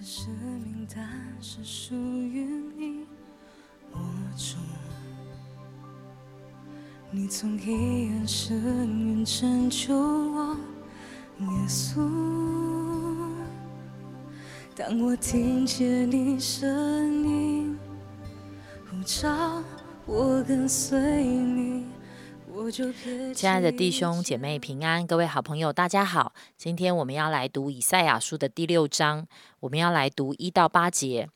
的生命单是属于你。我住，你从黑暗深渊拯救我，耶稣。当我。听见你声音呼召，我。跟随你，亲爱的弟兄姐妹平安，各位好朋友大家好。今天我们要来读以赛亚书的第六章，我们要来读一到八节。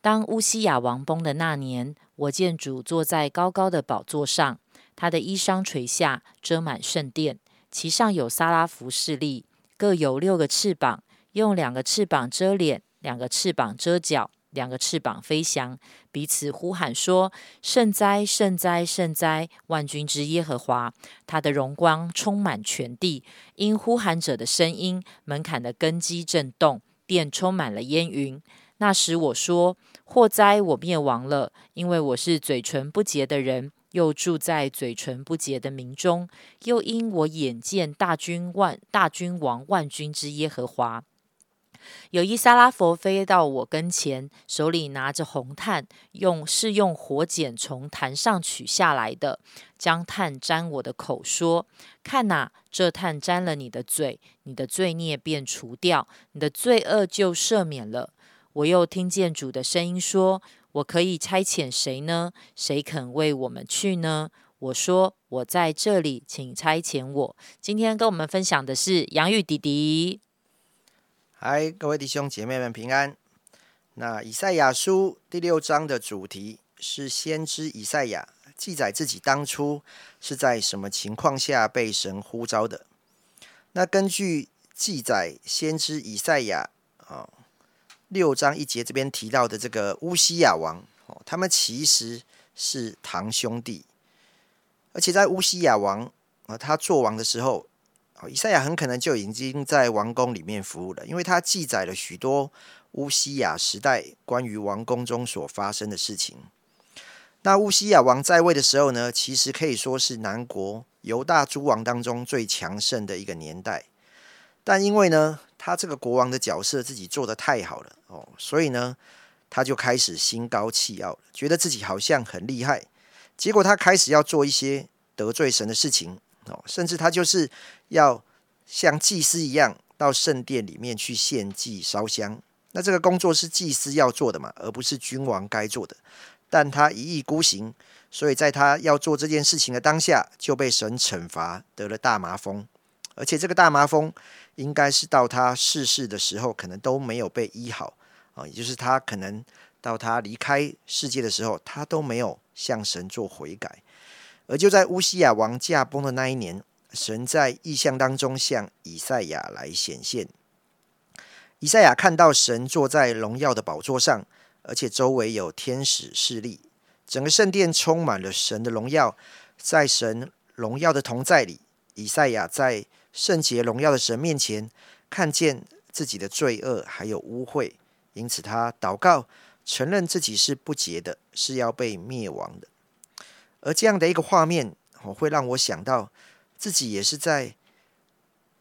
当乌西雅王崩的那年，我见主坐在高高的宝座上，他的衣裳垂下，遮满圣殿，其上有撒拉弗势力，各有六个翅膀，用两个翅膀遮脸，两个翅膀遮脚，两个翅膀飞翔，彼此呼喊说：“圣哉，圣哉，圣哉！万军之耶和华，他的荣光充满全地。”因呼喊者的声音，门槛的根基震动，便充满了烟云。那时我说：“祸哉，我灭亡了，因为我是嘴唇不洁的人，又住在嘴唇不洁的民中，又因我眼见大君万大君王万军之耶和华。”有一撒拉佛飞到我跟前，手里拿着红炭，用是用火剪从坛上取下来的，将炭沾我的口，说：“看哪，这炭沾了你的嘴，你的罪孽便除掉，你的罪恶就赦免了。”我又听见主的声音说：“我可以差遣谁呢？谁肯为我们去呢？”我说：“我在这里，请差遣我。”今天跟我们分享的是杨玉弟弟。嗨，各位弟兄姐妹们平安。那以赛亚书第六章的主题是先知以赛亚记载自己当初是在什么情况下被神呼召的。那根据记载，先知以赛亚啊六章一节这边提到的这个乌西亚王哦，他们其实是堂兄弟，而且在乌西亚王啊他做王的时候。以赛亚很可能就已经在王宫里面服务了，因为他记载了许多乌西亚时代关于王宫中所发生的事情。那乌西亚王在位的时候呢，其实可以说是南国犹大诸王当中最强盛的一个年代。但因为呢，他这个国王的角色自己做的太好了哦，所以呢，他就开始心高气傲，觉得自己好像很厉害。结果他开始要做一些得罪神的事情。哦，甚至他就是要像祭司一样到圣殿里面去献祭烧香。那这个工作是祭司要做的嘛，而不是君王该做的。但他一意孤行，所以在他要做这件事情的当下，就被神惩罚，得了大麻风。而且这个大麻风应该是到他逝世的时候，可能都没有被医好啊，也就是他可能到他离开世界的时候，他都没有向神做悔改。而就在乌西亚王驾崩的那一年，神在异象当中向以赛亚来显现。以赛亚看到神坐在荣耀的宝座上，而且周围有天使侍立，整个圣殿充满了神的荣耀。在神荣耀的同在里，以赛亚在圣洁荣耀的神面前，看见自己的罪恶还有污秽，因此他祷告，承认自己是不洁的，是要被灭亡的。而这样的一个画面，哦，会让我想到自己也是在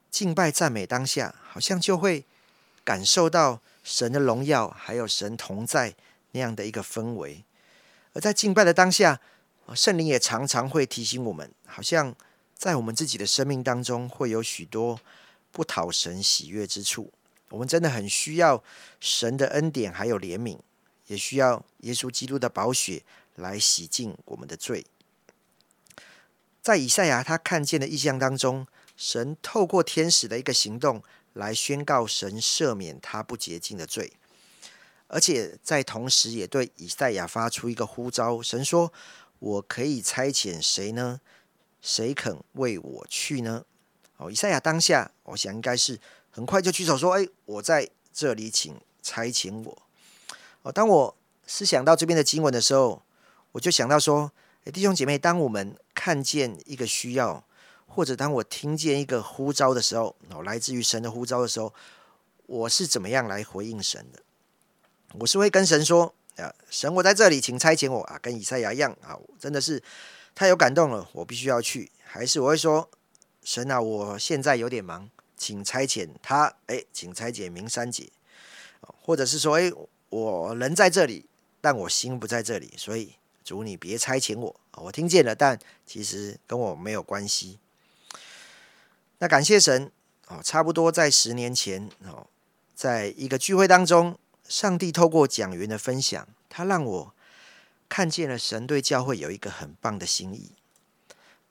敬拜赞美当下，好像就会感受到神的荣耀，还有神同在那样的一个氛围。而在敬拜的当下，圣灵也常常会提醒我们，好像在我们自己的生命当中，会有许多不讨神喜悦之处。我们真的很需要神的恩典，还有怜悯，也需要耶稣基督的宝血来洗净我们的罪。在以赛亚他看见的意象当中，神透过天使的一个行动来宣告神赦免他不洁净的罪，而且在同时也对以赛亚发出一个呼召。神说：“我可以差遣谁呢？谁肯为我去呢？”哦，以赛亚当下，我想应该是很快就举手说：“哎，我在这里，请差遣我。”哦，当我思想到这边的经文的时候，我就想到说。弟兄姐妹，当我们看见一个需要，或者当我听见一个呼召的时候，哦，来自于神的呼召的时候，我是怎么样来回应神的？我是会跟神说：“啊，神，我在这里，请差遣我啊！”跟以赛亚一样啊，真的是太有感动了，我必须要去。还是我会说：“神啊，我现在有点忙，请差遣他。”哎，请差遣明三姐。或者是说，诶，我人在这里，但我心不在这里，所以主你别差遣我。我听见了，但其实跟我没有关系。那感谢神哦，差不多在十年前哦，在一个聚会当中，上帝透过讲员的分享，他让我看见了神对教会有一个很棒的心意。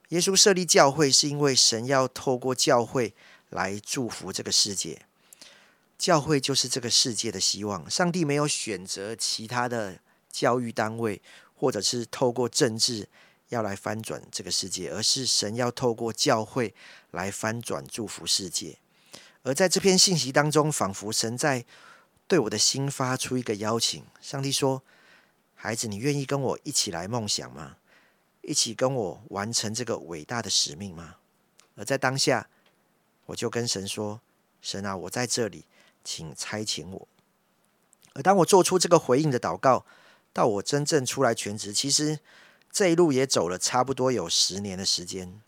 耶稣设立教会，是因为神要透过教会来祝福这个世界。教会就是这个世界的希望。上帝没有选择其他的教育单位，或者是透过政治要来翻转这个世界，而是神要透过教会来翻转祝福世界。而在这篇信息当中，仿佛神在对我的心发出一个邀请。上帝说：“孩子，你愿意跟我一起来梦想吗？一起跟我完成这个伟大的使命吗？”而在当下，我就跟神说：“神啊，我在这里。”请差遣我。而当我做出这个回应的祷告，到我真正出来全职，其实这一路也走了差不多有十年的时间。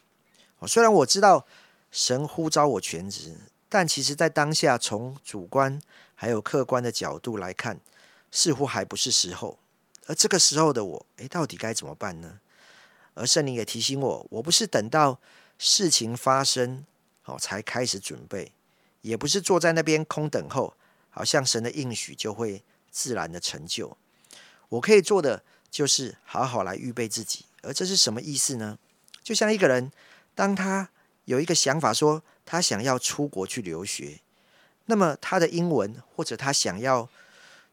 虽然我知道神呼召我全职，但其实在当下，从主观还有客观的角度来看，似乎还不是时候。而这个时候的我，诶，到底该怎么办呢？而圣灵也提醒我，我不是等到事情发生，哦才开始准备。也不是坐在那边空等候，好像神的应许就会自然的成就。我可以做的就是好好来预备自己，而这是什么意思呢？就像一个人，当他有一个想法说他想要出国去留学，那么他的英文或者他想要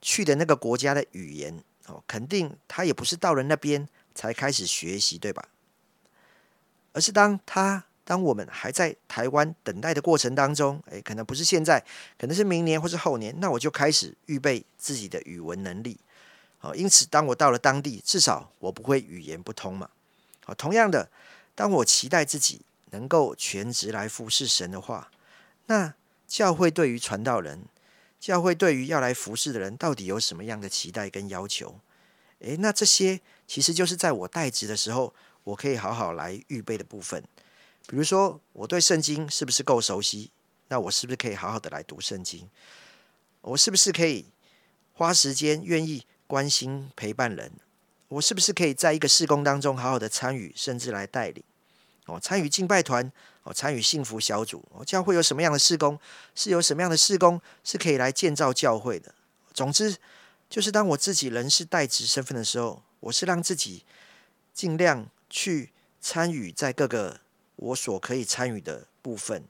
去的那个国家的语言哦，肯定他也不是到了那边才开始学习，对吧？而是当他。当我们还在台湾等待的过程当中，诶，可能不是现在，可能是明年或是后年，那我就开始预备自己的语文能力。好，因此当我到了当地，至少我不会语言不通嘛。好，同样的，当我期待自己能够全职来服侍神的话，那教会对于传道人，教会对于要来服侍的人，到底有什么样的期待跟要求？诶，那这些其实就是在我代职的时候，我可以好好来预备的部分。比如说，我对圣经是不是够熟悉？那我是不是可以好好的来读圣经？我是不是可以花时间、愿意关心、陪伴人？我是不是可以在一个事工当中好好的参与，甚至来带领？哦，参与敬拜团，哦，参与幸福小组。哦，教会有什么样的事工？是有什么样的事工是可以来建造教会的？总之，就是当我自己人是代职身份的时候，我是让自己尽量去参与在各个。我所可以参与的部分，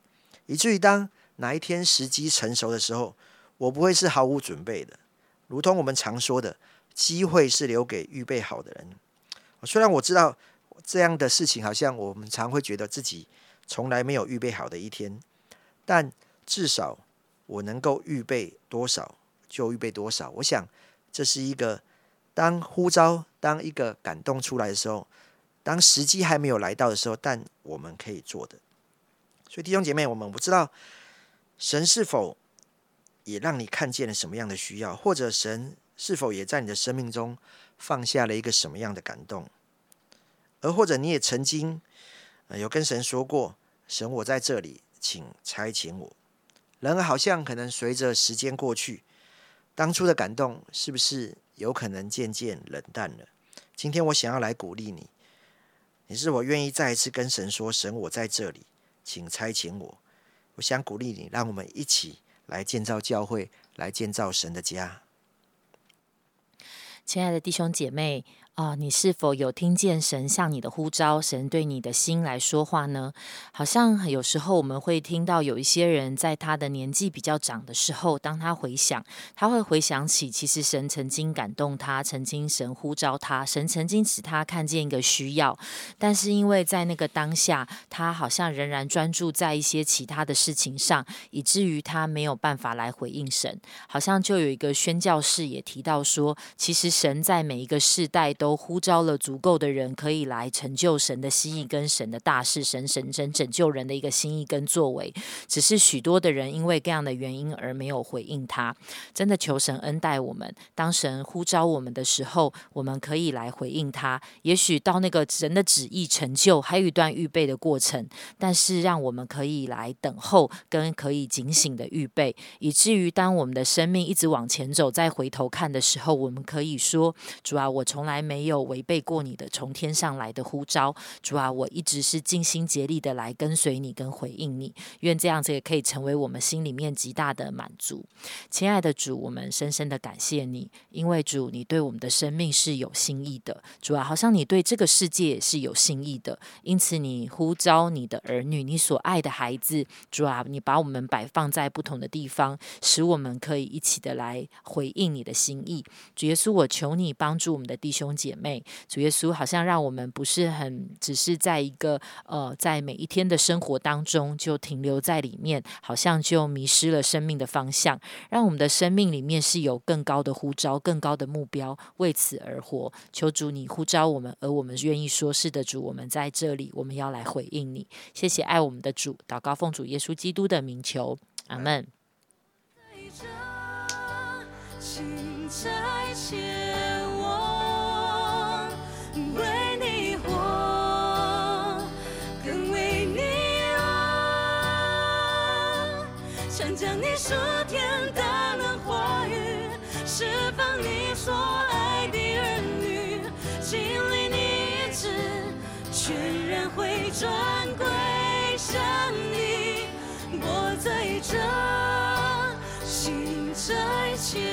以至于当哪一天时机成熟的时候，我不会是毫无准备的。如同我们常说的，机会是留给预备好的人。虽然我知道这样的事情，好像我们常会觉得自己从来没有预备好的一天，但至少我能够预备多少就预备多少。我想这是一个当呼召、当一个感动出来的时候。当时机还没有来到的时候，但我们可以做的。所以弟兄姐妹，我们不知道神是否也让你看见了什么样的需要，或者神是否也在你的生命中放下了一个什么样的感动，而或者你也曾经有跟神说过：“神，我在这里，请差遣我。”然而，好像可能随着时间过去，当初的感动是不是有可能渐渐冷淡了？今天我想要来鼓励你。你是否愿意再一次跟神说：“神，我在这里，请差遣我。”我想鼓励你，让我们一起来建造教会，来建造神的家。亲爱的弟兄姐妹。啊，你是否有听见神向你的呼召？神对你的心来说话呢？好像有时候我们会听到有一些人在他的年纪比较长的时候，当他回想，他会回想起，其实神曾经感动他，曾经神呼召他，神曾经使他看见一个需要，但是因为在那个当下，他好像仍然专注在一些其他的事情上，以至于他没有办法来回应神。好像就有一个宣教士也提到说，其实神在每一个世代。都呼召了足够的人，可以来成就神的心意跟神的大事，神神神拯救人的一个心意跟作为。只是许多的人因为各样的原因而没有回应他。真的求神恩待我们，当神呼召我们的时候，我们可以来回应他。也许到那个神的旨意成就，还有一段预备的过程，但是让我们可以来等候，跟可以警醒的预备，以至于当我们的生命一直往前走，再回头看的时候，我们可以说：主啊，我从来没没有违背过你的从天上来的呼召。主啊，我一直是尽心竭力的来跟随你，跟回应你。愿这样子也可以成为我们心里面极大的满足。亲爱的主，我们深深的感谢你，因为主，你对我们的生命是有心意的。主啊，好像你对这个世界是有心意的，因此你呼召你的儿女，你所爱的孩子。主啊，你把我们摆放在不同的地方，使我们可以一起的来回应你的心意。主耶稣，我求你帮助我们的弟兄姐妹。主耶稣，好像让我们不是很只是在一个呃，在每一天的生活当中就停留在里面，好像就迷失了生命的方向。让我们的生命里面是有更高的呼召、更高的目标，为此而活。求主你呼召我们，而我们愿意说是的主，我们在这里，我们要来回应你。谢谢爱我们的主，祷告奉主耶稣基督的名求，阿门。将你属天的能话语释放，你所爱的儿女，经历你一直，全然会转归向你。我在这，心在前。